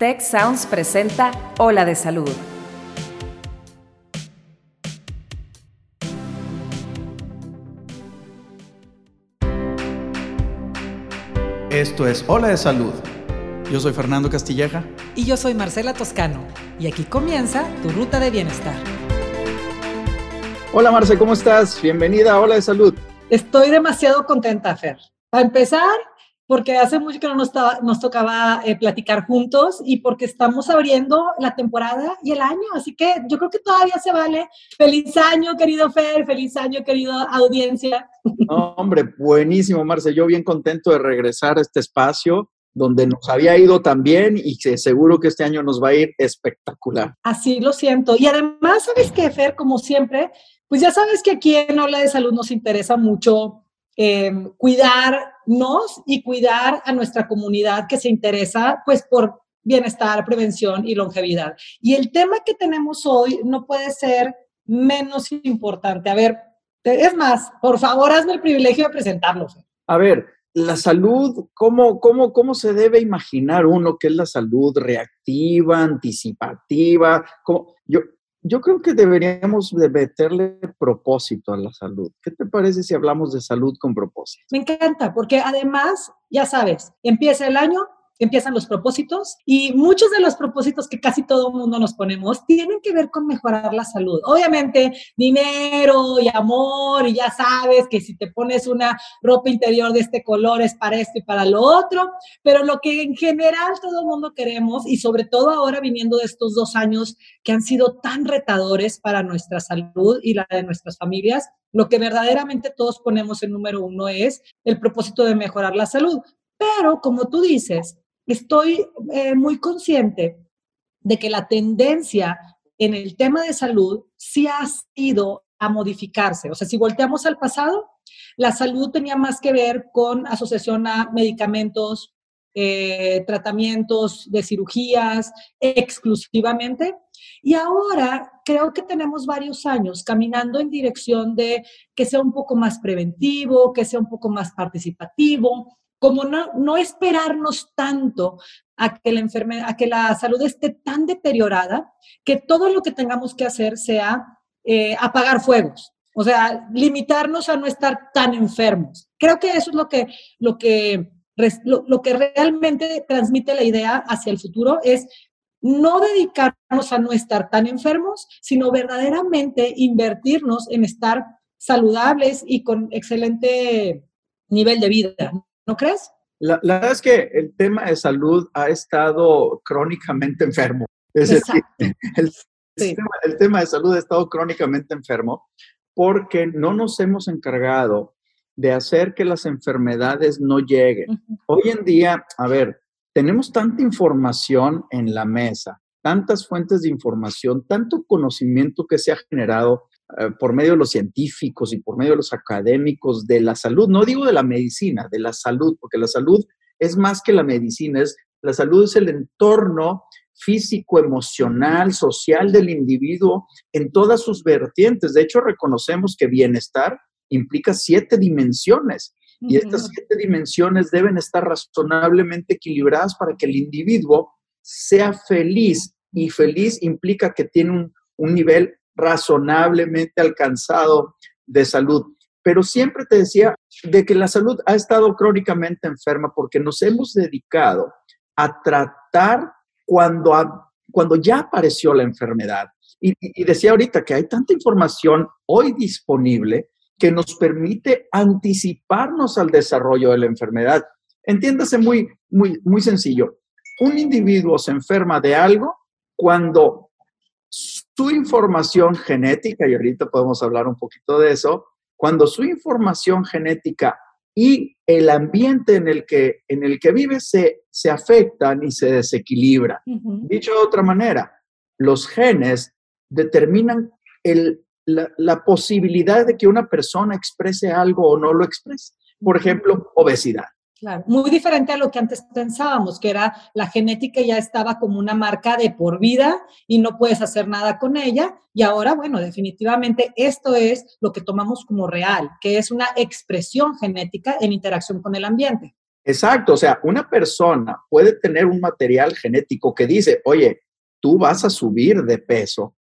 Tech Sounds presenta Ola de Salud. Esto es Ola de Salud. Yo soy Fernando Castilleja. Y yo soy Marcela Toscano. Y aquí comienza tu ruta de bienestar. Hola Marce, ¿cómo estás? Bienvenida a Ola de Salud. Estoy demasiado contenta, Fer. Para empezar, porque hace mucho que no nos, nos tocaba eh, platicar juntos y porque estamos abriendo la temporada y el año, así que yo creo que todavía se vale. Feliz año, querido Fer, feliz año, querido audiencia. No, hombre, buenísimo, Marce. Yo bien contento de regresar a este espacio donde nos había ido tan bien y que seguro que este año nos va a ir espectacular. Así lo siento. Y además, ¿sabes qué, Fer? Como siempre, pues ya sabes que aquí en Habla de Salud nos interesa mucho eh, y cuidar a nuestra comunidad que se interesa pues por bienestar, prevención y longevidad. Y el tema que tenemos hoy no puede ser menos importante. A ver, es más, por favor, hazme el privilegio de presentarlo. A ver, la salud, ¿cómo, cómo, ¿cómo se debe imaginar uno que es la salud reactiva, anticipativa? ¿Cómo? Yo, yo creo que deberíamos de meterle propósito a la salud. ¿Qué te parece si hablamos de salud con propósito? Me encanta, porque además, ya sabes, empieza el año, empiezan los propósitos y muchos de los propósitos que casi todo el mundo nos ponemos tienen que ver con mejorar la salud. Obviamente, dinero y amor y ya sabes que si te pones una ropa interior de este color es para esto y para lo otro, pero lo que en general todo el mundo queremos y sobre todo ahora viniendo de estos dos años que han sido tan retadores para nuestra salud y la de nuestras familias, lo que verdaderamente todos ponemos en número uno es el propósito de mejorar la salud. Pero como tú dices, estoy eh, muy consciente de que la tendencia en el tema de salud sí ha sido a modificarse. O sea, si volteamos al pasado, la salud tenía más que ver con asociación a medicamentos, eh, tratamientos de cirugías exclusivamente. Y ahora creo que tenemos varios años caminando en dirección de que sea un poco más preventivo, que sea un poco más participativo, como no, no esperarnos tanto a que, la enfermedad, a que la salud esté tan deteriorada que todo lo que tengamos que hacer sea eh, apagar fuegos, o sea, limitarnos a no estar tan enfermos. Creo que eso es lo que, lo que, lo, lo que realmente transmite la idea hacia el futuro, es no dedicarnos a no estar tan enfermos, sino verdaderamente invertirnos en estar saludables y con excelente nivel de vida. ¿No crees? La, verdad es que el tema de salud ha estado crónicamente enfermo. Es el, el, tema, de salud ha estado crónicamente enfermo porque no nos hemos encargado de hacer que las enfermedades no lleguen. Hoy en día, a ver, tenemos tanta información en la mesa, tantas fuentes de información, tanto conocimiento que se ha generado eh, por medio de los científicos y por medio de los académicos de la salud, no digo de la medicina, de la salud, porque la salud es más que la medicina, es, la salud es el entorno físico, emocional, social del individuo en todas sus vertientes. De hecho, reconocemos que bienestar implica siete dimensiones y estas siete dimensiones deben estar razonablemente equilibradas para que el individuo sea feliz y feliz implica que tiene un, un nivel razonablemente alcanzado de salud. Pero siempre te decía de que la salud ha estado crónicamente enferma porque nos hemos dedicado a tratar cuando, cuando ya apareció la enfermedad. Y, y decía ahorita que hay tanta información hoy disponible que nos permite anticiparnos al desarrollo de la enfermedad. Entiéndase muy, muy, muy sencillo. Un individuo se enferma de algo cuando su información genética, y ahorita podemos hablar un poquito de eso, cuando su información genética y el ambiente en el que, en el que vive se, se afectan y se desequilibran. Dicho de otra manera, los genes determinan el, la, la, posibilidad de que una persona exprese algo o no lo exprese. Por ejemplo, obesidad. Claro, muy diferente a lo que antes pensábamos, que era la genética ya estaba como una marca de por vida y no puedes hacer nada con ella. Y ahora, bueno, definitivamente esto es lo que tomamos como real, que es una expresión genética en interacción con el ambiente. Exacto, o sea, una persona puede tener un material genético que dice, oye, tú vas a subir de peso,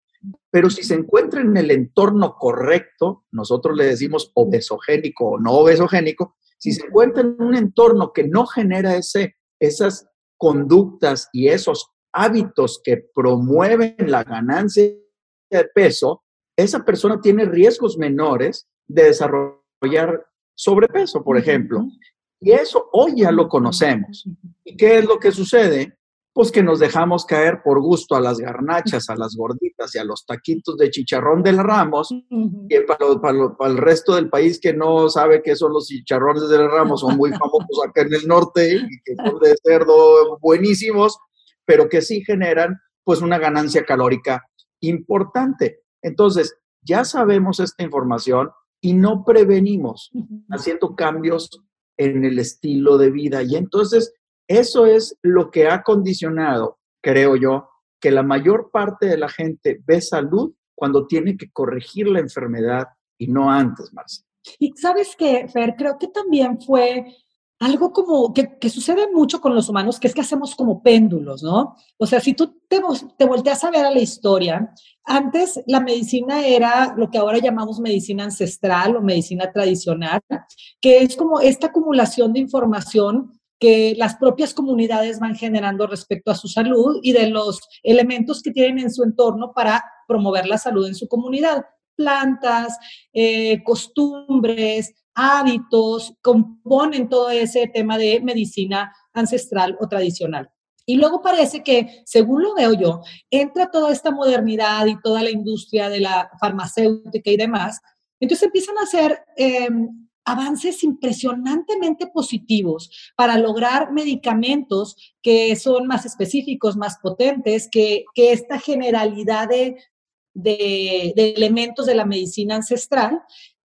pero si se encuentra en el entorno correcto, nosotros le decimos obesogénico o no obesogénico, si se encuentra en un entorno que no genera ese, esas conductas y esos hábitos que promueven la ganancia de peso, esa persona tiene riesgos menores de desarrollar sobrepeso, por ejemplo. Y eso hoy ya lo conocemos. ¿Y qué es lo que sucede? Pues que nos dejamos caer por gusto a las garnachas, a las gorditas y a los taquitos de chicharrón del Ramos. Y para, el resto del país que no sabe qué son los chicharrones del Ramos, son muy famosos acá en el norte y que son de cerdo buenísimos, pero que sí generan pues una ganancia calórica importante. Entonces, ya sabemos esta información y no prevenimos haciendo cambios en el estilo de vida. Y entonces, eso es lo que ha condicionado, creo yo, que la mayor parte de la gente ve salud cuando tiene que corregir la enfermedad y no antes, Marcia. Y sabes que, Fer, creo que también fue algo como que, sucede mucho con los humanos, que es que hacemos como péndulos, ¿no? O sea, si tú te, te volteas a ver a la historia, antes la medicina era lo que ahora llamamos medicina ancestral o medicina tradicional, que es como esta acumulación de información que las propias comunidades van generando respecto a su salud y de los elementos que tienen en su entorno para promover la salud en su comunidad. Plantas, eh, costumbres, hábitos, componen todo ese tema de medicina ancestral o tradicional. Y luego parece que, según lo veo yo, entra toda esta modernidad y toda la industria de la farmacéutica y demás. Entonces empiezan a hacer em, avances impresionantemente positivos para lograr medicamentos que son más específicos, más potentes, que, que esta generalidad de, elementos de la medicina ancestral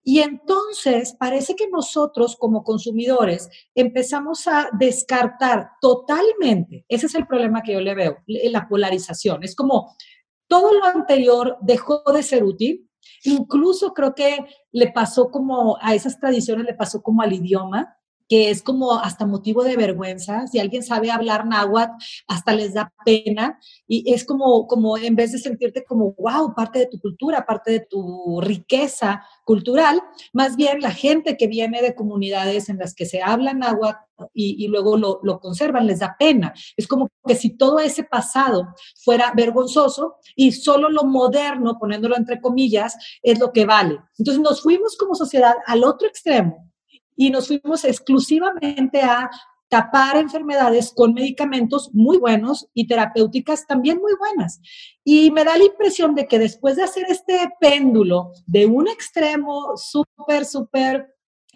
y entonces parece que nosotros como consumidores empezamos a descartar totalmente, ese es el problema que yo le veo, la polarización. Es como todo lo anterior dejó de ser útil, incluso creo que le pasó como a esas tradiciones, le pasó como al idioma, que es como hasta motivo de vergüenza. Si alguien sabe hablar náhuatl, hasta les da pena y es como, como en vez de sentirte como, wow, parte de tu cultura, parte de tu riqueza cultural, más bien la gente que viene de comunidades en las que se habla náhuatl y, y luego lo, lo, conservan, les da pena. Es como que si todo ese pasado fuera vergonzoso y solo lo moderno, poniéndolo entre comillas, es lo que vale. Entonces nos fuimos como sociedad al otro extremo y nos fuimos exclusivamente a tapar enfermedades con medicamentos muy buenos y terapéuticas también muy buenas. Y me da la impresión de que después de hacer este péndulo de un extremo súper, súper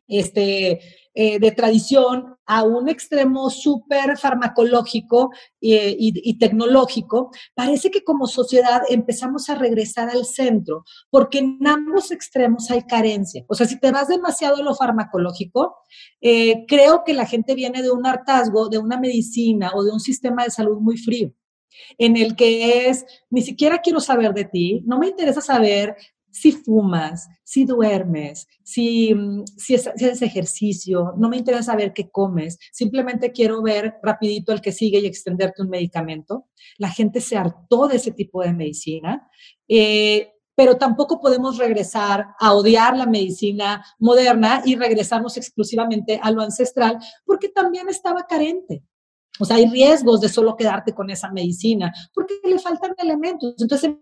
este, eh, de tradición a un extremo súper farmacológico eh, y, tecnológico, parece que como sociedad empezamos a regresar al centro, porque en ambos extremos hay carencia. O sea, si te vas demasiado a lo farmacológico, eh, creo que la gente viene de un hartazgo, de una medicina o de un sistema de salud muy frío en el que es, ni siquiera quiero saber de ti, no me interesa saber si fumas, si duermes, si, mm, si, haces ejercicio, no me interesa saber qué comes, simplemente quiero ver rapidito el que sigue y extenderte un medicamento. La gente se hartó de ese tipo de medicina. Eh, pero tampoco podemos regresar a odiar la medicina moderna y regresarnos exclusivamente a lo ancestral, porque también estaba carente. O sea, hay riesgos de solo quedarte con esa medicina, porque le faltan elementos. Entonces,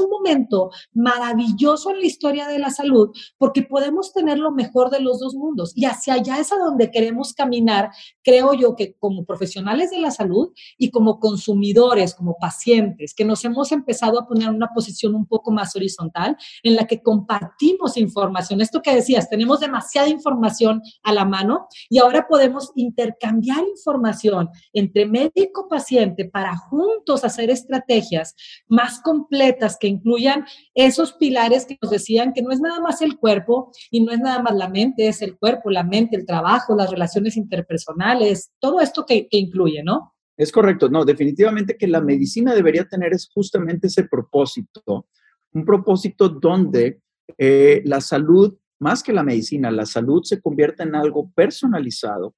un momento maravilloso en la historia de la salud porque podemos tener lo mejor de los dos mundos y hacia allá es a donde queremos caminar, creo yo que como profesionales de la salud y como consumidores, como pacientes, que nos hemos empezado a poner en una posición un poco más horizontal en la que compartimos información. Esto que decías, tenemos demasiada información a la mano y ahora podemos intercambiar información entre médico-paciente para juntos hacer estrategias más completas que incluyan esos pilares que nos decían que no es nada más el cuerpo y no es nada más la mente, es el cuerpo, la mente, el trabajo, las relaciones interpersonales, todo esto que, incluye, ¿no? Es correcto, no, definitivamente que la medicina debería tener es justamente ese propósito, un propósito donde eh, la salud más que la medicina, la salud se convierte en algo personalizado,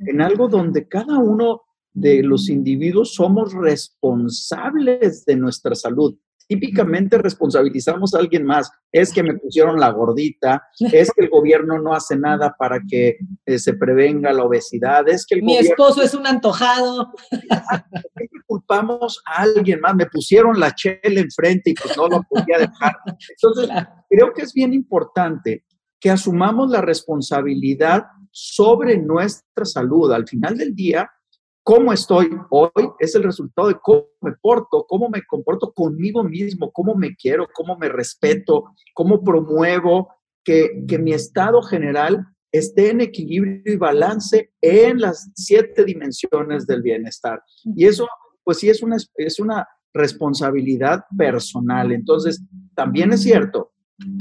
en algo donde cada uno de los individuos somos responsables de nuestra salud típicamente responsabilizamos a alguien más. Es que me pusieron la gordita, es que el gobierno no hace nada para que eh, se prevenga la obesidad, es que el Mi esposo es un antojado. Culpamos a alguien más, me pusieron la chela enfrente y pues no lo podía dejar. Entonces, creo que es bien importante que asumamos la responsabilidad sobre nuestra salud. Al final del día, cómo estoy hoy es el resultado de cómo me porto, cómo me comporto conmigo mismo, cómo me quiero, cómo me respeto, cómo promuevo que, mi estado general esté en equilibrio y balance en las siete dimensiones del bienestar. Y eso, pues sí, es una, es una responsabilidad personal. Entonces, también es cierto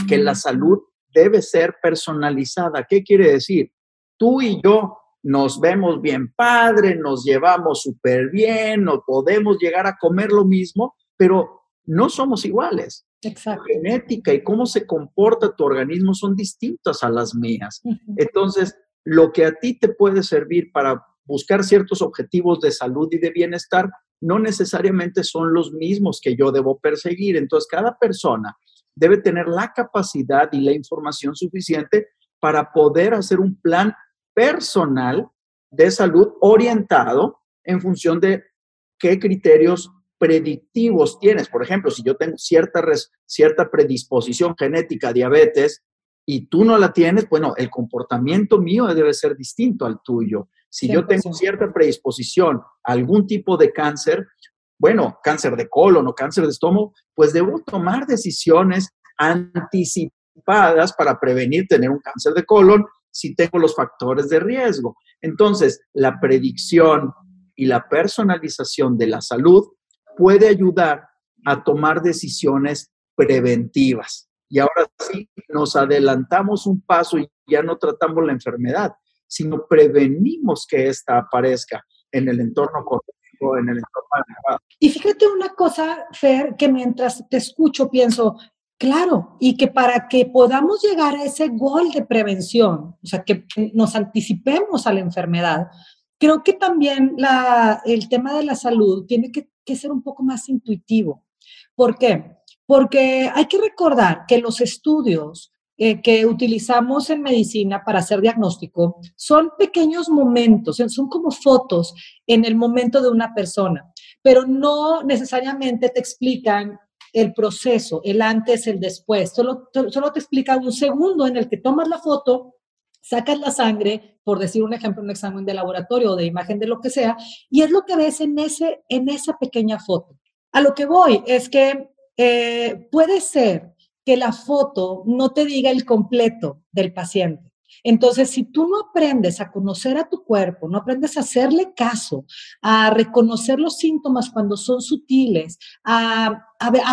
que la salud debe ser personalizada. ¿Qué quiere decir? Tú y yo nos vemos bien padre, nos llevamos súper bien, no podemos llegar a comer lo mismo, pero no somos iguales. Exacto. La genética y cómo se comporta tu organismo son distintas a las mías. Entonces, lo que a ti te puede servir para buscar ciertos objetivos de salud y de bienestar no necesariamente son los mismos que yo debo perseguir. Entonces, cada persona debe tener la capacidad y la información suficiente para poder hacer un plan personal de salud orientado en función de qué criterios predictivos tienes. Por ejemplo, si yo tengo cierta, cierta predisposición genética a diabetes y tú no la tienes, bueno, el comportamiento mío debe ser distinto al tuyo. Si yo tengo cierta predisposición a algún tipo de cáncer, bueno, cáncer de colon o cáncer de estómago, pues debo tomar decisiones anticipadas para prevenir tener un cáncer de colon si tengo los factores de riesgo. Entonces, la predicción y la personalización de la salud puede ayudar a tomar decisiones preventivas. Y ahora sí, nos adelantamos un paso y ya no tratamos la enfermedad, sino prevenimos que ésta aparezca en el entorno correcto, en el entorno adecuado. Y fíjate una cosa, Fer, que mientras te escucho pienso, Claro, y que para que podamos llegar a ese gol de prevención, o sea, que nos anticipemos a la enfermedad, creo que también el tema de la salud tiene que, ser un poco más intuitivo. ¿Por qué? Porque hay que recordar que los estudios eh, que utilizamos en medicina para hacer diagnóstico son pequeños momentos, son como fotos en el momento de una persona, pero no necesariamente te explican el proceso, el antes, el después. Solo, solo te explica un segundo en el que tomas la foto, sacas la sangre, por decir un ejemplo, un examen de laboratorio o de imagen de lo que sea, y es lo que ves en, ese, en esa pequeña foto. A lo que voy es que eh, puede ser que la foto no te diga el completo del paciente. Entonces, si tú no aprendes a conocer a tu cuerpo, no aprendes a hacerle caso, a reconocer los síntomas cuando son sutiles, a,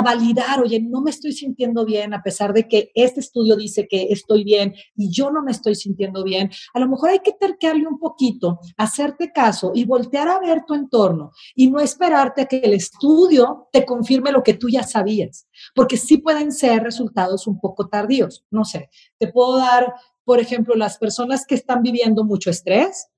validar, oye, no me estoy sintiendo bien a pesar de que este estudio dice que estoy bien y yo no me estoy sintiendo bien, a lo mejor hay que terquearle un poquito, hacerte caso y voltear a ver tu entorno y no esperarte a que el estudio te confirme lo que tú ya sabías, porque sí pueden ser resultados un poco tardíos. No sé, te puedo dar por ejemplo, las personas que están viviendo mucho estrés,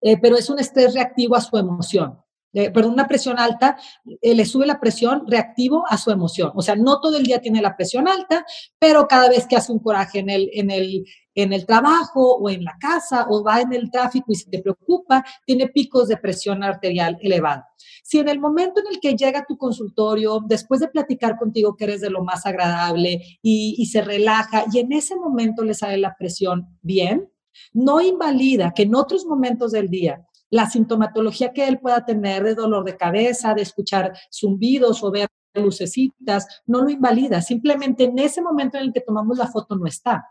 eh, pero es un estrés reactivo a su emoción. Eh, perdón, una presión alta, eh, le sube la presión reactivo a su emoción. O sea, no todo el día tiene la presión alta, pero cada vez que hace un coraje en el, en el, en el trabajo o en la casa o va en el tráfico y se te preocupa, tiene picos de presión arterial elevada. Si en el momento en el que llega a tu consultorio, después de platicar contigo que eres de lo más agradable y, y se relaja y en ese momento le sale la presión bien, no invalida que en otros momentos del día la sintomatología que él pueda tener de dolor de cabeza, de escuchar zumbidos o ver lucecitas, no lo invalida, simplemente en ese momento en el que tomamos la foto no está.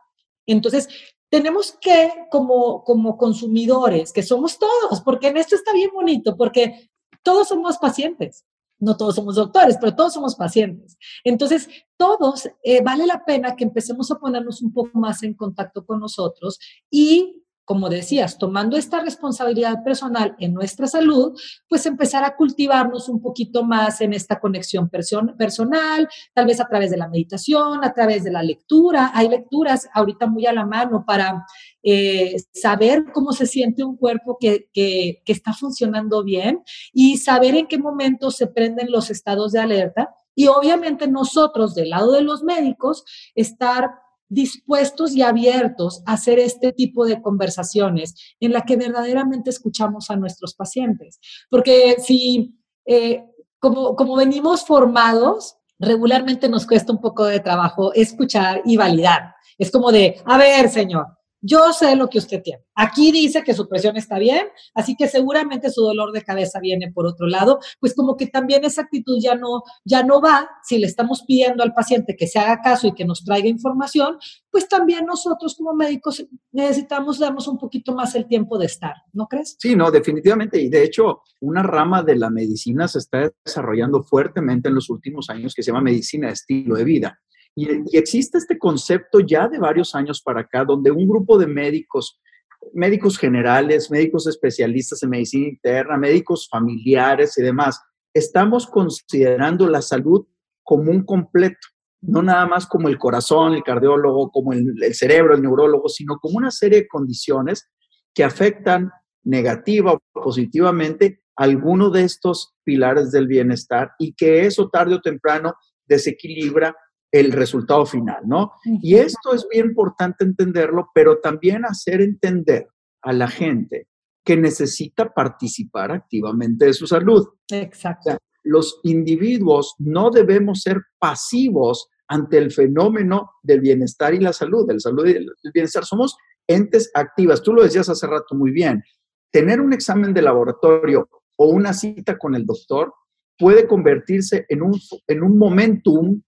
Entonces, tenemos que, como, como consumidores, que somos todos, porque en esto está bien bonito, porque todos somos pacientes. No todos somos doctores, pero todos somos pacientes. Entonces, todos eh, vale la pena que empecemos a ponernos un poco más en contacto con nosotros y como decías, tomando esta responsabilidad personal en nuestra salud, pues empezar a cultivarnos un poquito más en esta conexión personal, tal vez a través de la meditación, a través de la lectura. Hay lecturas ahorita muy a la mano para eh, saber cómo se siente un cuerpo que, que, que está funcionando bien y saber en qué momento se prenden los estados de alerta. Y obviamente nosotros, del lado de los médicos, estar dispuestos y abiertos a hacer este tipo de conversaciones en la que verdaderamente escuchamos a nuestros pacientes. Porque si, eh, como, como venimos formados, regularmente nos cuesta un poco de trabajo escuchar y validar. Es como de, a ver, señor, yo sé lo que usted tiene. Aquí dice que su presión está bien, así que seguramente su dolor de cabeza viene por otro lado, pues como que también esa actitud ya no ya no va si le estamos pidiendo al paciente que se haga caso y que nos traiga información, pues también nosotros como médicos necesitamos darnos un poquito más el tiempo de estar, ¿no crees? Sí, no, definitivamente y de hecho, una rama de la medicina se está desarrollando fuertemente en los últimos años que se llama medicina de estilo de vida. Y, existe este concepto ya de varios años para acá, donde un grupo de médicos, médicos generales, médicos especialistas en medicina interna, médicos familiares y demás, estamos considerando la salud como un completo, no nada más como el corazón, el cardiólogo, como el, cerebro, el neurólogo, sino como una serie de condiciones que afectan negativa o positivamente alguno de estos pilares del bienestar y que eso tarde o temprano desequilibra el resultado final, ¿no? Y esto es bien importante entenderlo, pero también hacer entender a la gente que necesita participar activamente de su salud. Exacto. los individuos no debemos ser pasivos ante el fenómeno del bienestar y la salud, del salud y del bienestar. Somos entes activas. Tú lo decías hace rato muy bien. Tener un examen de laboratorio o una cita con el doctor puede convertirse en un, en un momentum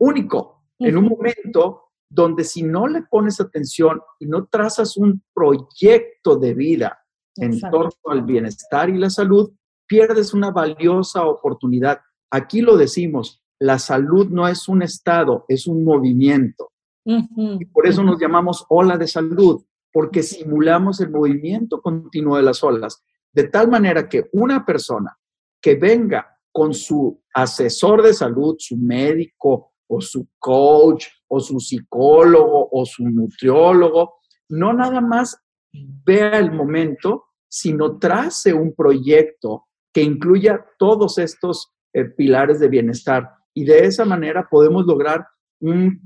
único, en un momento donde si no le pones atención y no trazas un proyecto de vida en torno al bienestar y la salud, pierdes una valiosa oportunidad. Aquí lo decimos, la salud no es un estado, es un movimiento. Y por eso nos llamamos ola de salud, porque simulamos el movimiento continuo de las olas, de tal manera que una persona que venga con su asesor de salud, su médico, o su coach o su psicólogo o su nutriólogo, no nada más vea el momento, sino trace un proyecto que incluya todos estos eh, pilares de bienestar. Y de esa manera podemos lograr un,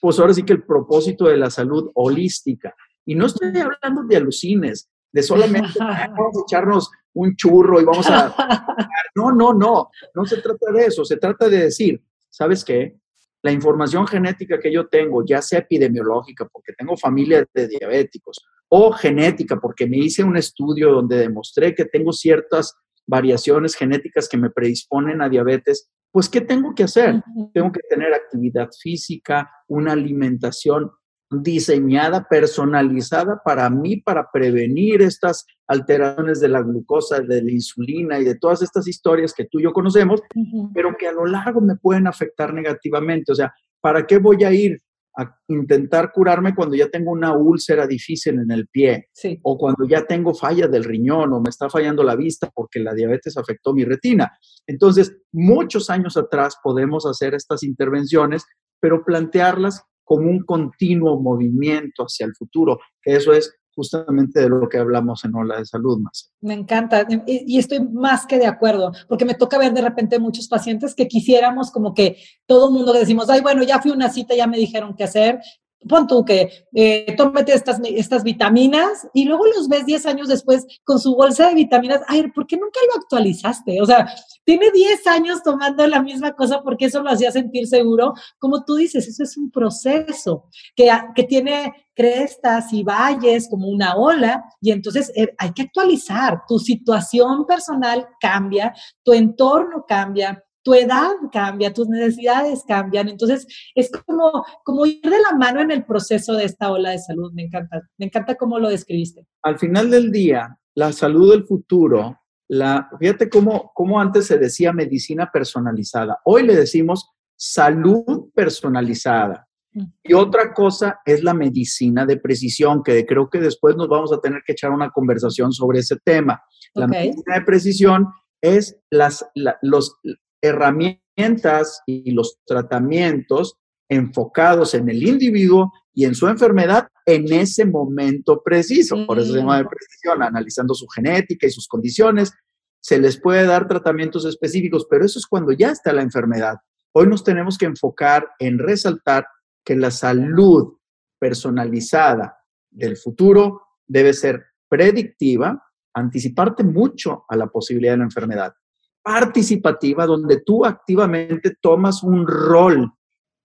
pues ahora sí que el propósito de la salud holística. Y no estoy hablando de alucines, de solamente vamos a echarnos un churro y vamos a... No, no, no, no se trata de eso, se trata de decir, ¿sabes qué? La información genética que yo tengo, ya sea epidemiológica, porque tengo familia de diabéticos, o genética, porque me hice un estudio donde demostré que tengo ciertas variaciones genéticas que me predisponen a diabetes, pues ¿qué tengo que hacer? Tengo que tener actividad física, una alimentación diseñada, personalizada para mí, para prevenir estas alteraciones de la glucosa, de la insulina y de todas estas historias que tú y yo conocemos, pero que a lo largo me pueden afectar negativamente. O sea, ¿para qué voy a ir a intentar curarme cuando ya tengo una úlcera difícil en el pie? O cuando ya tengo falla del riñón o me está fallando la vista porque la diabetes afectó mi retina. Entonces, muchos años atrás podemos hacer estas intervenciones, pero plantearlas como un continuo movimiento hacia el futuro, que eso es justamente de lo que hablamos en Ola de Salud más. Me encanta y estoy más que de acuerdo, porque me toca ver de repente muchos pacientes que quisiéramos como que todo mundo decimos, ay, bueno, ya fui una cita, ya me dijeron qué hacer, pon tú que eh, tómate estas, estas vitaminas y luego los ves 10 años después con su bolsa de vitaminas. Ay, ¿por qué nunca lo actualizaste? O sea, tiene 10 años tomando la misma cosa porque eso lo hacía sentir seguro. Como tú dices, eso es un proceso que, que tiene crestas y valles como una ola y entonces eh, hay que actualizar. Tu situación personal cambia, tu entorno cambia, tu edad cambia, tus necesidades cambian. Entonces, es como, como ir de la mano en el proceso de esta ola de salud. Me encanta, me encanta cómo lo describiste. Al final del día, la salud del futuro, la, fíjate cómo, cómo antes se decía medicina personalizada. Hoy le decimos salud personalizada. Y otra cosa es la medicina de precisión, que creo que después nos vamos a tener que echar una conversación sobre ese tema. La medicina de precisión es las los herramientas y los tratamientos enfocados en el individuo y en su enfermedad en ese momento preciso. Por eso se llama de precisión, analizando su genética y sus condiciones. Se les puede dar tratamientos específicos, pero eso es cuando ya está la enfermedad. Hoy nos tenemos que enfocar en resaltar que la salud personalizada del futuro debe ser predictiva, anticiparte mucho a la posibilidad de la enfermedad, participativa, donde tú activamente tomas un rol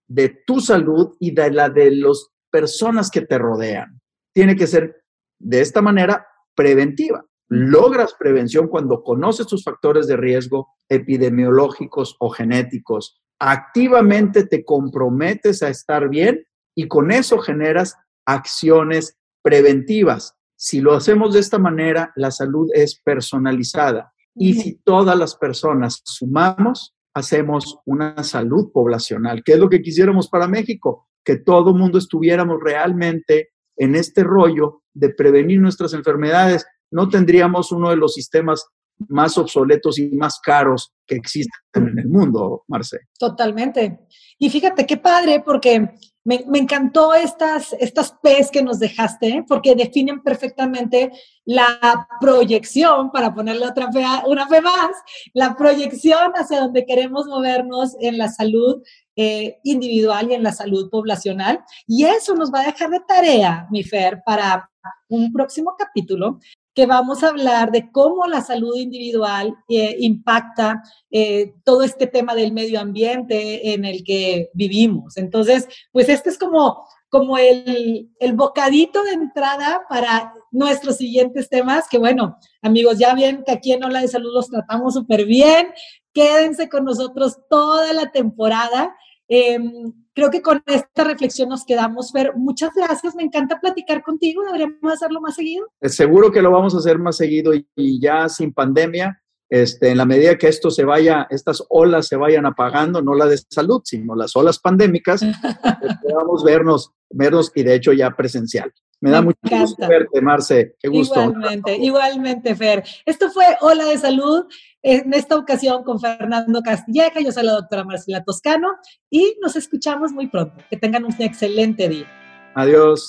de tu salud y de la de las personas que te rodean. Tiene que ser de esta manera preventiva. Logras prevención cuando conoces tus factores de riesgo epidemiológicos o genéticos. Activamente te comprometes a estar bien y con eso generas acciones preventivas. Si lo hacemos de esta manera, la salud es personalizada. Y si todas las personas sumamos, hacemos una salud poblacional, que es lo que quisiéramos para México, que todo mundo estuviéramos realmente en este rollo de prevenir nuestras enfermedades. No tendríamos uno de los sistemas más obsoletos y más caros que existen en el mundo, Marce. Totalmente. Y fíjate qué padre, porque me, encantó estas, estas P's que nos dejaste, porque definen perfectamente la proyección, para ponerle otra fe, una fe más, la proyección hacia donde queremos movernos en la salud eh, individual y en la salud poblacional. Y eso nos va a dejar de tarea, mi Fer, para un próximo capítulo, que vamos a hablar de cómo la salud individual eh, impacta eh, todo este tema del medio ambiente en el que vivimos. Entonces, pues este es como, como el, el bocadito de entrada para nuestros siguientes temas, que bueno, amigos, ya ven que aquí en Hola de Salud los tratamos súper bien. Quédense con nosotros toda la temporada. Em, creo que con esta reflexión nos quedamos, Fer. Muchas gracias, me encanta platicar contigo, deberíamos hacerlo más seguido. Eh, seguro que lo vamos a hacer más seguido y, ya sin pandemia, este, en la medida que esto se vaya, estas olas se vayan apagando, no la de salud, sino las olas pandémicas, podamos vernos, vernos y de hecho ya presencial. Me, da mucho gusto verte, Marce. Qué gusto. Igualmente, igualmente, Fer. Esto fue Hola de Salud, en esta ocasión con Fernando Castilleja. Yo soy la doctora Marcela Toscano y nos escuchamos muy pronto. Que tengan un excelente día. Adiós.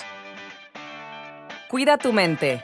Cuida tu mente.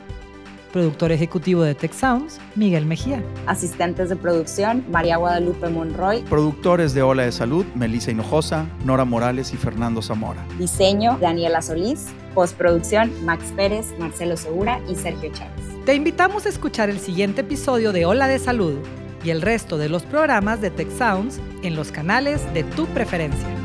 productor ejecutivo de Tech Sounds, Miguel Mejía. Asistentes de producción, María Guadalupe Monroy. Productores de Ola de Salud, Melissa Hinojosa, Nora Morales y Fernando Zamora. Diseño, Daniela Solís. Postproducción, Max Pérez, Marcelo Segura y Sergio Chávez. Te invitamos a escuchar el siguiente episodio de Ola de Salud y el resto de los programas de Tech Sounds en los canales de tu preferencia.